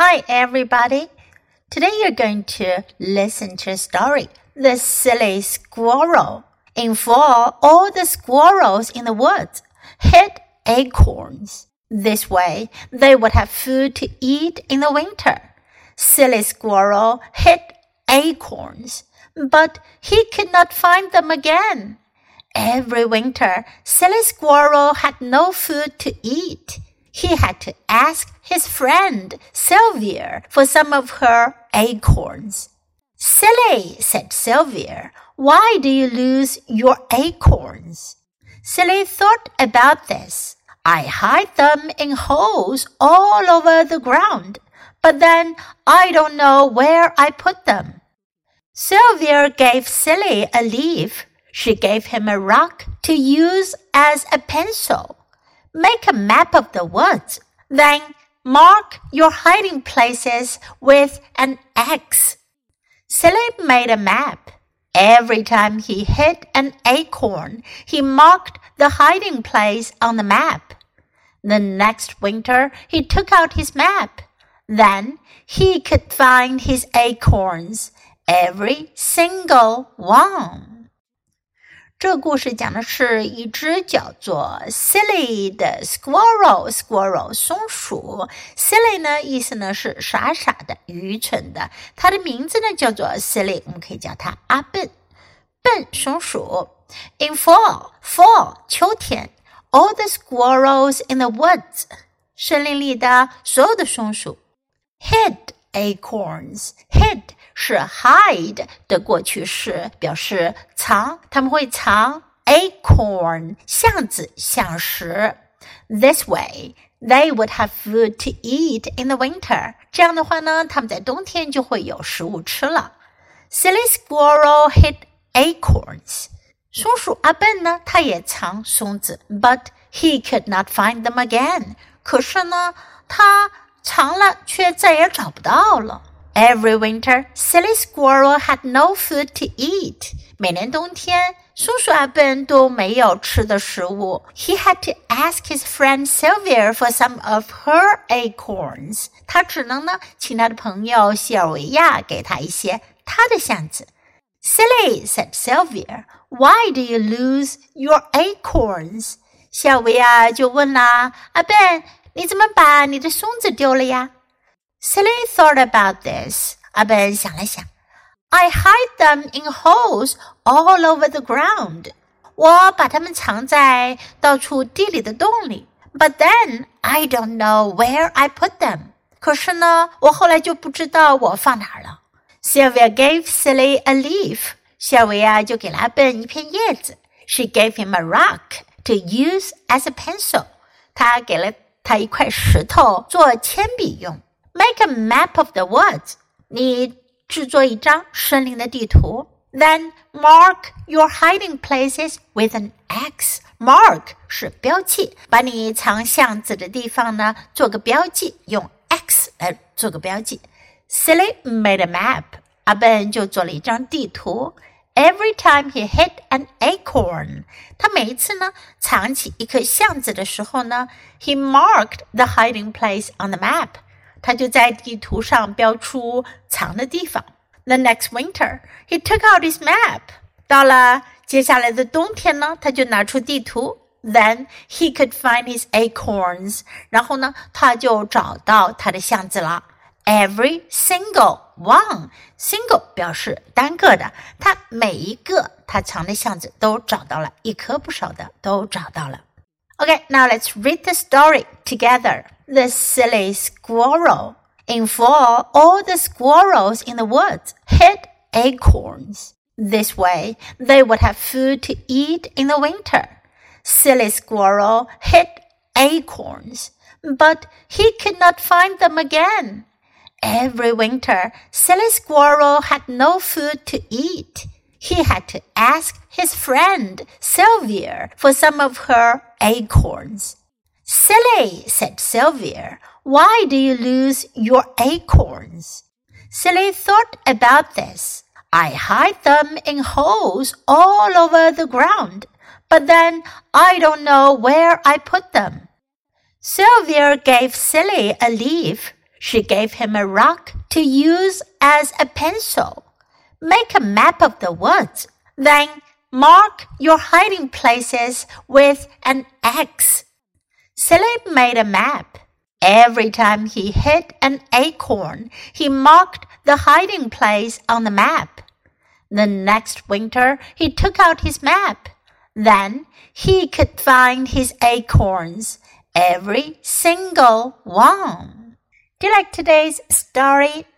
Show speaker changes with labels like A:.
A: Hi, everybody. Today you're going to listen to a story, The Silly Squirrel. In fall, all the squirrels in the woods hid acorns. This way, they would have food to eat in the winter. Silly Squirrel hid acorns, but he could not find them again. Every winter, Silly Squirrel had no food to eat. He had to ask his friend Sylvia for some of her acorns. Silly, said Sylvia, why do you lose your acorns? Silly thought about this. I hide them in holes all over the ground, but then I don't know where I put them. Sylvia gave Silly a leaf. She gave him a rock to use as a pencil. Make a map of the woods. Then mark your hiding places with an X. Silly made a map. Every time he hit an acorn, he marked the hiding place on the map. The next winter, he took out his map. Then he could find his acorns, every single one. 这个故事讲的是一只叫做 Silly 的 squirrel，squirrel 松鼠。Silly 呢，意思呢是傻傻的、愚蠢的。它的名字呢叫做 Silly，我们可以叫它阿笨，笨松鼠。In fall，fall 秋天，all the squirrels in the woods，森林里的所有的松鼠，hid acorns，hid。是 hide 的过去式，表示藏，他们会藏 acorn 橡子、橡实。This way, they would have food to eat in the winter. 这样的话呢，他们在冬天就会有食物吃了。Silly squirrel hid acorns. 松鼠阿笨呢，他也藏松子，but he could not find them again. 可是呢，他藏了却再也找不到了。Every winter, Silly Squirrel had no food to eat. 每年冬天，松鼠阿笨都没有吃的食物。He had to ask his friend Sylvia for some of her acorns. 他只能呢，请他的朋友西尔维亚给他一些他的橡子。Silly, said Sylvia, why do you lose your acorns? 西尔维亚就问啦：“阿笨，你怎么把你的松子丢了呀？” ？” Silly thought about this. 阿本想了想，I hide them in holes all over the ground. 我把它们藏在到处地里的洞里。But then I don't know where I put them. 可是呢，我后来就不知道我放哪儿了。Sylvia gave silly a leaf. 夏维啊，就给了阿笨一片叶子。She gave him a rock to use as a pencil. 她给了他一块石头做铅笔用。Make a map of the woods. 你制作一张森林的地图。Then mark your hiding places with an X. Mark 是标记，把你藏巷子的地方呢做个标记，用 X 来做个标记。Silly made a map. 阿笨就做了一张地图。Every time he hit an acorn，他每一次呢藏起一颗橡子的时候呢，he marked the hiding place on the map。 他就在地图上标出藏的地方。The next winter, he took out his map. 到了接下来的冬天呢，他就拿出地图。Then he could find his acorns. 然后呢，他就找到他的橡子了。Every single one. Single 表示单个的，他每一个他藏的橡子都找到了，一颗不少的都找到了。Okay, now let's read the story together. The silly squirrel. In fall, all the squirrels in the woods hid acorns. This way, they would have food to eat in the winter. Silly squirrel hid acorns, but he could not find them again. Every winter, Silly Squirrel had no food to eat he had to ask his friend Sylvia for some of her acorns. Silly, said Sylvia, why do you lose your acorns? Silly thought about this. I hide them in holes all over the ground, but then I don't know where I put them. Sylvia gave Silly a leaf. She gave him a rock to use as a pencil. Make a map of the woods. Then mark your hiding places with an X. Silly made a map. Every time he hit an acorn, he marked the hiding place on the map. The next winter, he took out his map. Then he could find his acorns, every single one. Do you like today's story?